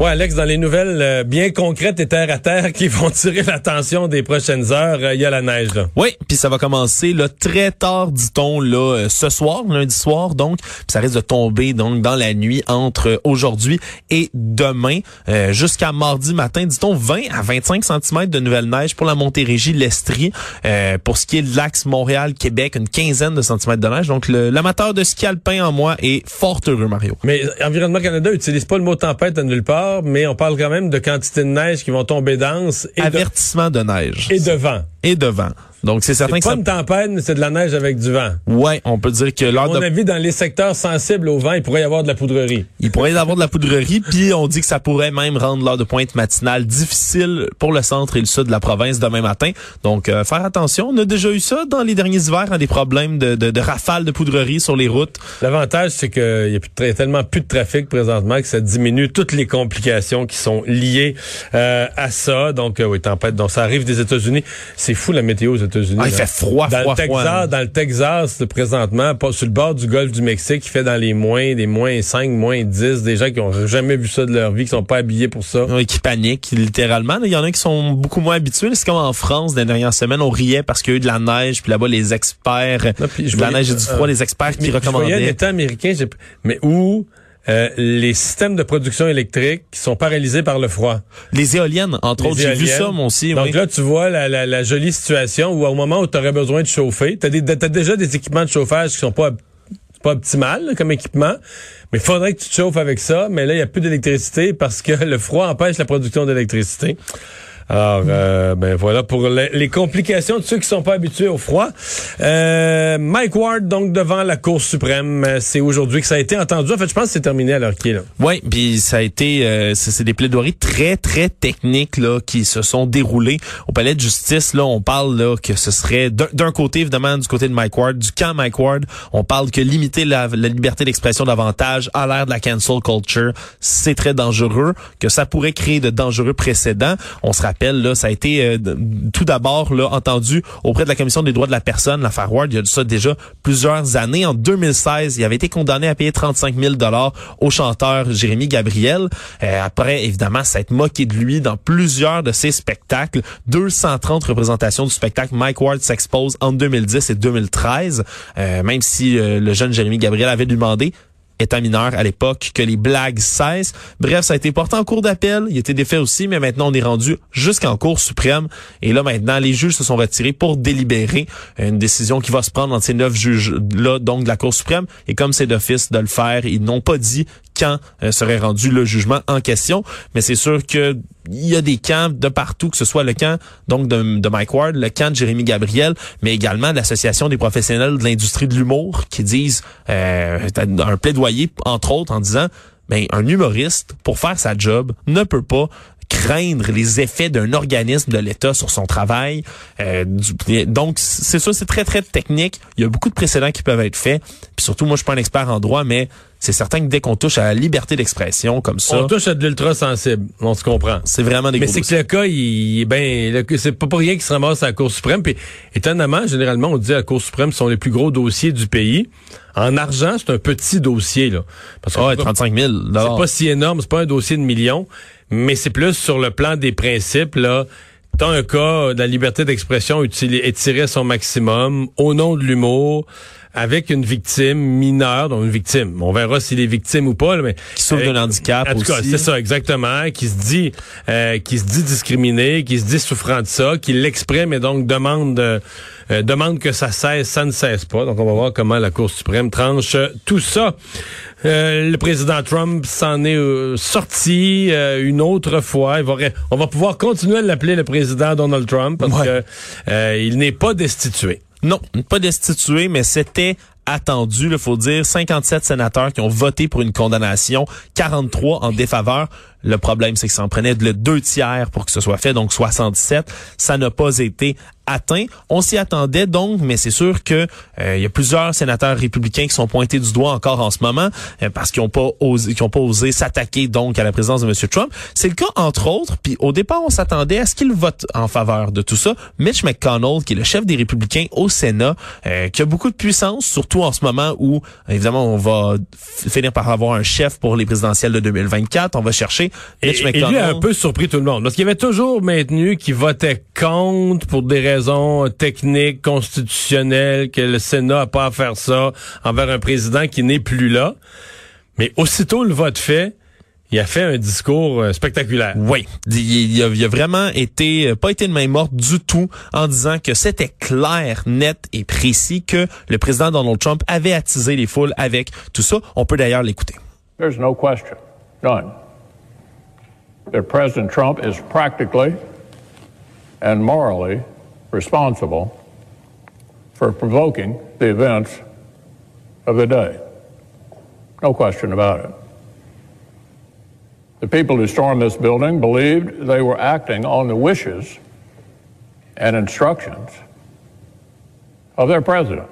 Ouais, Alex, dans les nouvelles euh, bien concrètes et terre à terre qui vont tirer l'attention des prochaines heures, euh, il y a la neige. Là. Oui, puis ça va commencer là, très tard, dit-on, là, euh, ce soir, lundi soir, donc. Puis ça risque de tomber donc dans la nuit entre aujourd'hui et demain, jusqu'à mardi matin, dit-on, 20 à 25 cm de nouvelle neige pour la Montérégie, l'Estrie. pour ce qui est de l'axe Montréal-Québec, une quinzaine de centimètres de neige. Donc l'amateur de ski alpin en moi est fort heureux, Mario. Mais Environnement Canada utilise pas le mot tempête à nulle part mais on parle quand même de quantité de neige qui vont tomber dense. Et Avertissement de, neige. Et de vent. Et de vent. Donc c'est certain que pas une tempête, mais c'est de la neige avec du vent. Ouais, on peut dire que lors à mon avis, dans les secteurs sensibles au vent, il pourrait y avoir de la poudrerie. Il pourrait y avoir de la poudrerie, puis on dit que ça pourrait même rendre l'heure de pointe matinale difficile pour le centre et le sud de la province demain matin. Donc euh, faire attention. On a déjà eu ça dans les derniers hivers, hein, des problèmes de, de, de rafales de poudrerie sur les routes. L'avantage, c'est qu'il y a tellement plus de trafic présentement que ça diminue toutes les complications qui sont liées euh, à ça. Donc euh, oui, tempête. Donc ça arrive des États-Unis. C'est fou la météo aux États-Unis. Ah, il fait dans le Texas, Dans le Texas, présentement, pas sur le bord du golfe du Mexique, il fait dans les moins, des moins 5, moins 10, des gens qui ont jamais vu ça de leur vie, qui sont pas habillés pour ça. Oui, qui paniquent, littéralement. Il y en a qui sont beaucoup moins habitués. C'est comme en France, dans les dernières semaines, on riait parce qu'il y a eu de la neige, puis là-bas, les experts, de la neige et du froid, les experts qui recommandaient. Je voyais un américain, mais où euh, les systèmes de production électrique qui sont paralysés par le froid. Les éoliennes, entre autres. J'ai vu ça, moi aussi. Donc là, tu vois la, la, la, jolie situation où au moment où tu aurais besoin de chauffer, tu as, déjà des équipements de chauffage qui sont pas pas optimal comme équipement, mais il faudrait que tu te chauffes avec ça. Mais là, il n'y a plus d'électricité parce que le froid empêche la production d'électricité. Alors, euh, ben voilà pour les, complications de ceux qui sont pas habitués au froid. Euh, Mike Ward, donc devant la Cour suprême, euh, c'est aujourd'hui que ça a été entendu. En fait, je pense que c'est terminé à l'heure qui est là. Oui, puis ça a été, euh, c'est des plaidoiries très très techniques là qui se sont déroulées au palais de justice. Là, on parle là que ce serait d'un côté évidemment du côté de Mike Ward, du camp Mike Ward, on parle que limiter la, la liberté d'expression davantage à l'ère de la cancel culture, c'est très dangereux, que ça pourrait créer de dangereux précédents. On se là, ça a été euh, tout d'abord là entendu auprès de la commission des droits de la personne, l'affaire Ward. Il y a ça déjà plusieurs années. En 2016, il avait été condamné à payer 35 000 dollars au chanteur Jérémy Gabriel. Euh, après, évidemment, été moqué de lui dans plusieurs de ses spectacles. 230 représentations du spectacle Mike Ward s'expose en 2010 et 2013. Euh, même si le jeune Jérémy Gabriel avait demandé étant mineur à l'époque, que les blagues cessent. Bref, ça a été porté en cours d'appel. Il été défait aussi, mais maintenant on est rendu jusqu'en cour suprême. Et là, maintenant, les juges se sont retirés pour délibérer une décision qui va se prendre entre ces neuf juges-là, donc de la Cour suprême. Et comme c'est d'office de le faire, ils n'ont pas dit quand euh, serait rendu le jugement en question. Mais c'est sûr que il y a des camps de partout, que ce soit le camp donc de, Mike Ward, le camp de Jérémy Gabriel, mais également l'Association des professionnels de l'industrie de l'humour qui disent euh, un plaidoyer, entre autres, en disant ben, un humoriste, pour faire sa job, ne peut pas craindre les effets d'un organisme de l'État sur son travail. Euh, donc, c'est ça, c'est très, très technique. Il y a beaucoup de précédents qui peuvent être faits. Puis surtout, moi, je suis pas un expert en droit, mais c'est certain que dès qu'on touche à la liberté d'expression comme ça... On touche à de l'ultra sensible, on se comprend. C'est vraiment des Mais c'est que le cas, il, ben, c'est pas pour rien qu'il se ramasse à la Cour suprême. Puis, étonnamment, généralement, on dit à la Cour suprême sont les plus gros dossiers du pays. En argent, c'est un petit dossier, là. Parce que 35 000 C'est pas si énorme, c'est pas un dossier de millions, mais c'est plus sur le plan des principes, là. T'as un cas la liberté d'expression étirée à son maximum, au nom de l'humour, avec une victime mineure, donc une victime. On verra s'il est victime ou pas, mais qui souffre d'un handicap en tout cas, c'est ça exactement, qui se dit, euh, qui se dit discriminé, qui se dit souffrant de ça, qui l'exprime et donc demande, euh, demande que ça cesse, ça ne cesse pas. Donc on va voir comment la Cour suprême tranche tout ça. Euh, le président Trump s'en est sorti une autre fois. Il va, on va pouvoir continuer à l'appeler le président Donald Trump parce que il n'est pas destitué. Non, pas destitué, mais c'était attendu, il faut dire, 57 sénateurs qui ont voté pour une condamnation, 43 en défaveur. Le problème, c'est que ça en prenait le deux tiers pour que ce soit fait, donc 67. Ça n'a pas été atteint. On s'y attendait donc, mais c'est sûr que euh, il y a plusieurs sénateurs républicains qui sont pointés du doigt encore en ce moment euh, parce qu'ils n'ont pas osé, s'attaquer donc à la présidence de M. Trump. C'est le cas entre autres. Puis au départ, on s'attendait à ce qu'il vote en faveur de tout ça. Mitch McConnell, qui est le chef des républicains au Sénat, euh, qui a beaucoup de puissance, surtout en ce moment où évidemment on va finir par avoir un chef pour les présidentielles de 2024. On va chercher Mitch et, McConnell. Et lui a un peu surpris tout le monde parce qu'il avait toujours maintenu qu'il votait contre pour des raisons raisons techniques, constitutionnelles, que le Sénat n'a pas à faire ça envers un président qui n'est plus là. Mais aussitôt le vote fait, il a fait un discours euh, spectaculaire. Oui, il, a, il, a, vraiment été pas été de main morte du tout en disant que c'était clair, net et précis que le président Donald Trump avait attisé les foules avec tout ça. On peut d'ailleurs l'écouter. There's no question, none, that President Trump is practically and morally responsible for provoking the events of the day. No question about it. The people who stormed this building believed they were acting on the wishes and instructions of their president.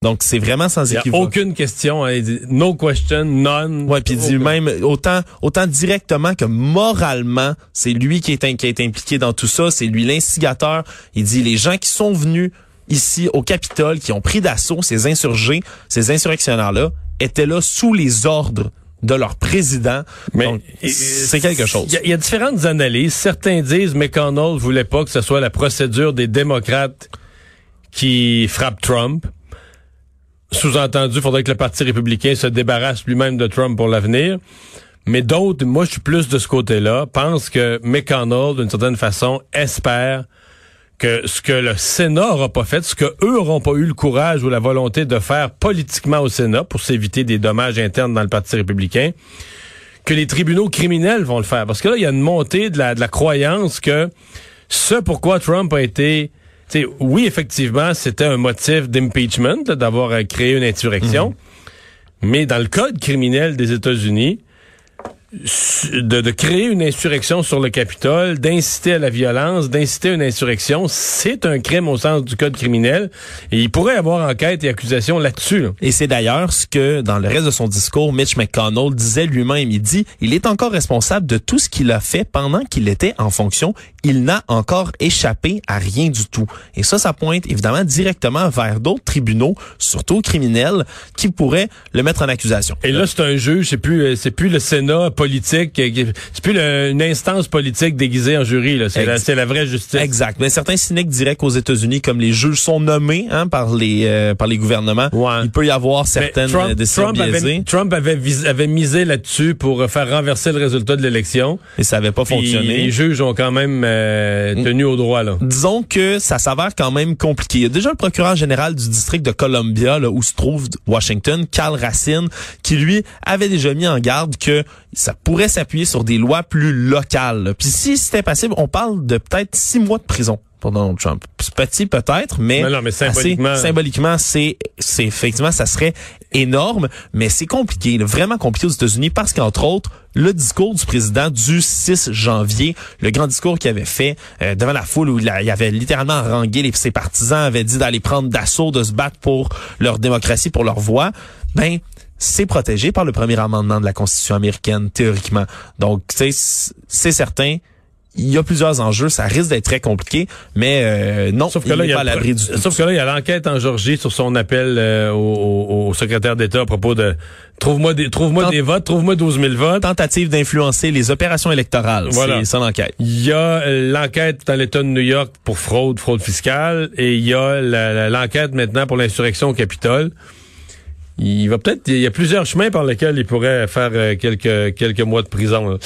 Donc c'est vraiment sans équivoque. Il a aucune question, hein, dit, no question, none. Ouais, puis il dit même autant autant directement que moralement, c'est lui qui est, qui est impliqué dans tout ça, c'est lui l'instigateur. Il dit les gens qui sont venus ici au Capitole, qui ont pris d'assaut ces insurgés, ces insurrectionnaires là, étaient là sous les ordres de leur président. Mais c'est quelque chose. Il y, y, a différentes analyses. Certains disent McConnell voulait pas que ce soit la procédure des démocrates qui frappe Trump. Sous-entendu, faudrait que le Parti républicain se débarrasse lui-même de Trump pour l'avenir. Mais d'autres, moi je suis plus de ce côté-là, pensent que McConnell, d'une certaine façon, espère que ce que le Sénat aura pas fait, ce que eux auront pas eu le courage ou la volonté de faire politiquement au Sénat pour s'éviter des dommages internes dans le Parti républicain, que les tribunaux criminels vont le faire. Parce que là, il y a une montée de la croyance que ce pourquoi Trump a été T'sais, oui, effectivement, c'était un motif d'impeachment, d'avoir créé une insurrection. Mm-hmm. Mais dans le code criminel des États-Unis, de, de, créer une insurrection sur le Capitole, d'inciter à la violence, d'inciter à une insurrection, c'est un crime au sens du code criminel. Et il pourrait y avoir enquête et accusation là-dessus. Là. Et c'est d'ailleurs ce que, dans le reste de son discours, Mitch McConnell disait lui-même. Il dit, il est encore responsable de tout ce qu'il a fait pendant qu'il était en fonction. Il n'a encore échappé à rien du tout. Et ça, ça pointe évidemment directement vers d'autres tribunaux, surtout criminels, qui pourraient le mettre en accusation. Et là, c'est un juge, c'est plus, c'est plus le Sénat politique, c'est plus le, une instance politique déguisée en jury, c'est la, la, vraie justice. Exact. Mais certains cyniques diraient qu'aux États-Unis, comme les juges sont nommés hein, par les euh, par les gouvernements, ouais. il peut y avoir certaines Trump, décisions Trump avait, Trump avait, vis, avait misé là-dessus pour faire renverser le résultat de l'élection. Et ça n'avait pas Puis fonctionné. Les juges ont quand même euh, tenu au droit. Là. Disons que ça s'avère quand même compliqué. Il y a déjà le procureur général du district de Columbia, là, où se trouve Washington, Carl Racine, qui lui avait déjà mis en garde que ça pourrait s'appuyer sur des lois plus locales. Puis si c'était possible, on parle de peut-être six mois de prison pour Donald Trump. C'est petit peut-être, mais, mais, non, mais symboliquement, assez, symboliquement, c'est, c'est effectivement, ça serait énorme, mais c'est compliqué, vraiment compliqué aux États-Unis parce qu'entre autres, le discours du président du 6 janvier, le grand discours qu'il avait fait euh, devant la foule où il, a, il avait littéralement harangué les, ses partisans, avait dit d'aller prendre d'assaut, de se battre pour leur démocratie, pour leur voix, ben c'est protégé par le premier amendement de la Constitution américaine, théoriquement. Donc, c'est certain, il y a plusieurs enjeux, ça risque d'être très compliqué, mais euh, non, sauf que il là, n'est il pas à l'abri du. Sauf que là, il y a l'enquête en Georgie sur son appel euh, au, secrétaire d'État à propos de trouve-moi des trouve-moi Tant- des votes, trouve-moi 12 000 votes. Tentative d'influencer les opérations électorales, Voilà. c'est ça l'enquête. Il y a euh, l'enquête dans l'État de New York pour fraude, fraude fiscale, et il y a l'enquête maintenant pour l'insurrection au Capitole. Il va peut-être, il y a plusieurs chemins par lesquels il pourrait faire euh, quelques quelques mois de prison.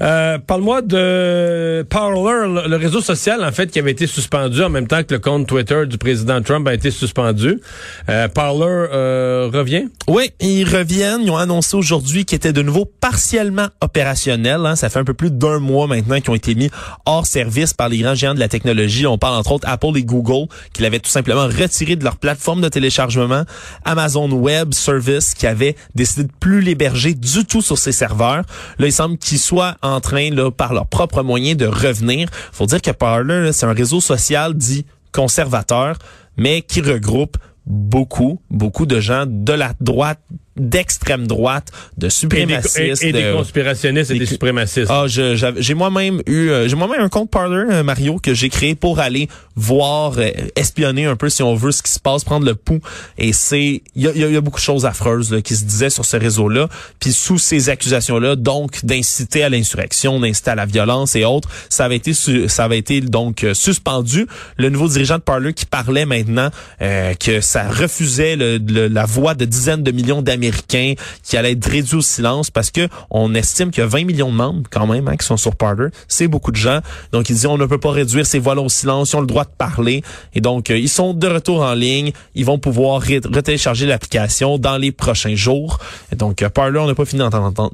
Euh, Parle-moi de Parler, le, le réseau social en fait qui avait été suspendu en même temps que le compte Twitter du président Trump a été suspendu. Euh, Parler euh, revient? Oui, ils reviennent. Ils ont annoncé aujourd'hui qu'ils étaient de nouveau partiellement opérationnels. hein. Ça fait un peu plus d'un mois maintenant qu'ils ont été mis hors service par les grands géants de la technologie. On parle entre autres Apple et Google, qui l'avaient tout simplement retiré de leur plateforme de téléchargement. Amazon Web, Service qui avait décidé de plus l'héberger du tout sur ses serveurs. Là, il semble qu'ils soient en train, là, par leurs propres moyens, de revenir. Faut dire que Parler, c'est un réseau social dit conservateur, mais qui regroupe beaucoup, beaucoup de gens de la droite d'extrême droite, de suprémacistes. Et, et, des conspirationnistes et des, suprémacistes. Ah, j'ai moi-même eu, euh, j'ai moi-même un compte Parler, euh, Mario, que j'ai créé pour aller voir, euh, espionner un peu, si on veut, ce qui se passe, prendre le pouls. Et c'est, il y a, y a, beaucoup de choses affreuses là, qui se disaient sur ce réseau-là. Puis sous ces accusations-là, donc d'inciter à l'insurrection, d'inciter à la violence et autres, ça avait été, ça avait été donc suspendu. Le nouveau dirigeant de Parler qui parlait maintenant que ça refusait le, la voix de dizaines de millions d'Américains qui allait être réduit au silence parce que on estime qu'il y a 20 millions de membres quand même hein, qui sont sur Parler. C'est beaucoup de gens. Donc il dit on ne peut pas réduire ces voix au silence, ils ont le droit de parler. Et donc euh, ils sont de retour en ligne. Ils vont pouvoir retélécharger l'application dans les prochains jours. Et donc euh, Parler, on n'a pas fini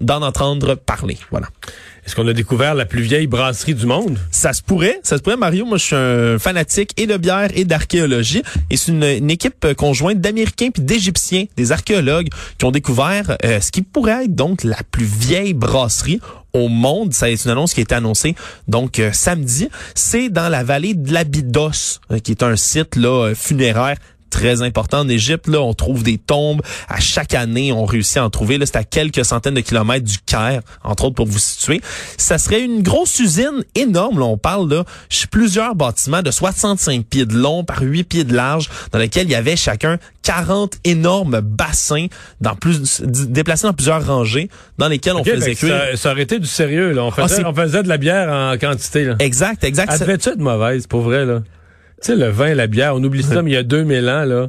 d'en entendre parler. Voilà. Est-ce qu'on a découvert la plus vieille brasserie du monde? Ça se pourrait. Ça se pourrait, Mario. Moi, je suis un fanatique et de bière et d'archéologie. Et c'est une, équipe conjointe d'Américains puis d'Égyptiens, des archéologues, qui ont découvert euh, ce qui pourrait être donc la plus vieille brasserie au monde. Ça est une annonce qui a été annoncée donc euh, samedi. C'est dans la vallée de l'Abydos, euh, qui est un site là funéraire très important en Égypte. Là, on trouve des tombes à chaque année. On réussit à en trouver. Là, c'est à quelques centaines de kilomètres du Caire, entre autres pour vous situer. Ça serait une grosse usine énorme. Là, on parle là, plusieurs bâtiments de 65 pieds de long par 8 pieds de large, dans lesquels il y avait chacun 40 énormes bassins dans plus déplacés dans plusieurs rangées, dans lesquels on faisait cuire. Ça, ça, aurait été du sérieux. Là. On ah, faisait, on faisait de la bière en quantité. Là. Exact, exact. Ça devait être mauvaise, pour vrai là? Tu sais, le vin, la bière, on oublie ça, mais il y a 2000 ans, là,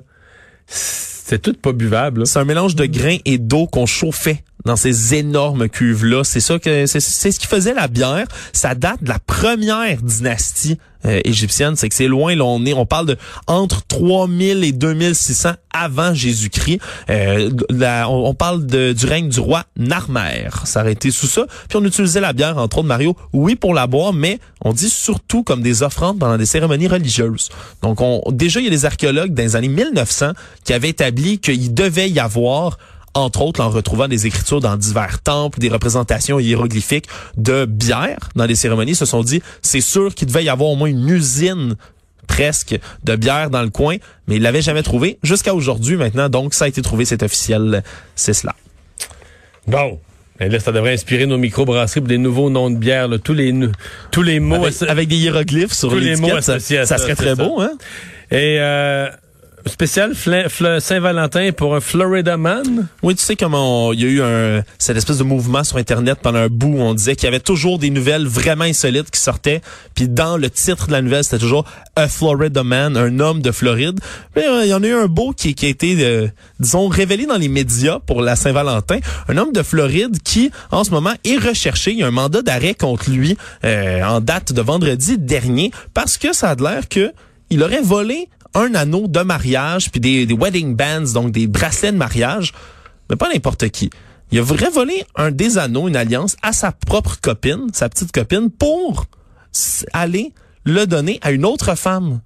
c'est tout pas buvable. C'est un mélange de grains et d'eau qu'on chauffait dans ces énormes cuves là. C'est ça que c'est ce qui faisait la bière. Ça date de la première dynastie euh, égyptienne. C'est que c'est loin. Là, on est, on parle de entre 3000 et 2600 avant Jésus-Christ. Euh, on, parle du règne du roi Narmer. Été sous ça. Puis on utilisait la bière entre autres Mario. Oui pour la boire, mais on dit surtout comme des offrandes pendant des cérémonies religieuses. Donc on, déjà il y a des archéologues dans les années 1900 qui avaient établi qu'il devait y avoir entre autres en retrouvant des écritures dans divers temples, des représentations hiéroglyphiques de bière dans les cérémonies, se sont dit, c'est sûr qu'il devait y avoir au moins une usine presque de bière dans le coin, mais ils l'avaient jamais trouvé jusqu'à aujourd'hui maintenant. Donc, ça a été trouvé, c'est officiel, c'est cela. Bon. Et là, ça devrait inspirer nos microbrasseries pour des nouveaux noms de bière, tous les tous les mots avec, des hiéroglyphes sur les mots ça, ça, serait très beau, hein? Et euh, spécial Saint-Valentin pour un Florida Man? Oui, tu sais comment il y a eu un cette espèce de mouvement sur internet pendant un bout où on disait qu'il y avait toujours des nouvelles vraiment insolites qui sortaient, puis dans le titre de la nouvelle, c'était toujours a Florida Man, un homme de Floride. Mais euh, il y en a eu un beau qui, qui a été euh, disons révélé dans les médias pour la Saint-Valentin, un homme de Floride qui en ce moment est recherché, il y a un mandat d'arrêt contre lui euh, en date de vendredi dernier parce que ça a l'air que il aurait volé un anneau de mariage puis des, wedding bands, donc des bracelets de mariage, mais pas n'importe qui. Il a vraiment volé un des anneaux, une alliance, à sa propre copine, sa petite copine, pour aller le donner à une autre femme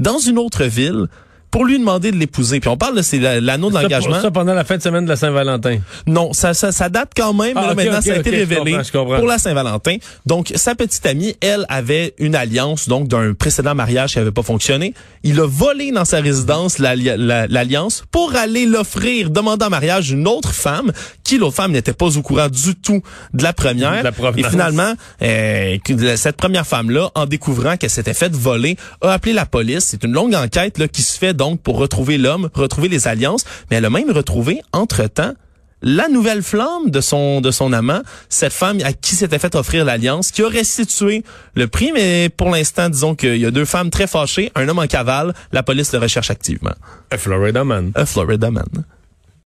dans une autre ville pour lui demander de l'épouser. Puis on parle de c'est l'anneau d'engagement. Ça pendant la fin de semaine de la Saint-Valentin. Non, ça, ça, ça date quand même. Ah, maintenant, ça a été révélé pour la Saint-Valentin. Donc, sa petite amie, elle avait une alliance donc d'un précédent mariage qui avait pas fonctionné. Il a volé dans sa résidence l'alliance pour aller l'offrir, demander en mariage une autre femme qui, l'autre femme, n'était pas au courant du tout de la première. Et finalement, euh, cette première femme-là, en découvrant qu'elle s'était faite voler, a appelé la police. C'est une longue enquête là, qui se fait donc pour retrouver l'homme, retrouver les alliances, mais elle a même retrouvé entre-temps la nouvelle flamme de son de son amant, cette femme à qui s'était fait offrir l'alliance, qui a restitué le prix, mais pour l'instant, disons qu'il y a deux femmes très fâchées, un homme en cavale, la police le recherche activement. A Florida man. A Florida man.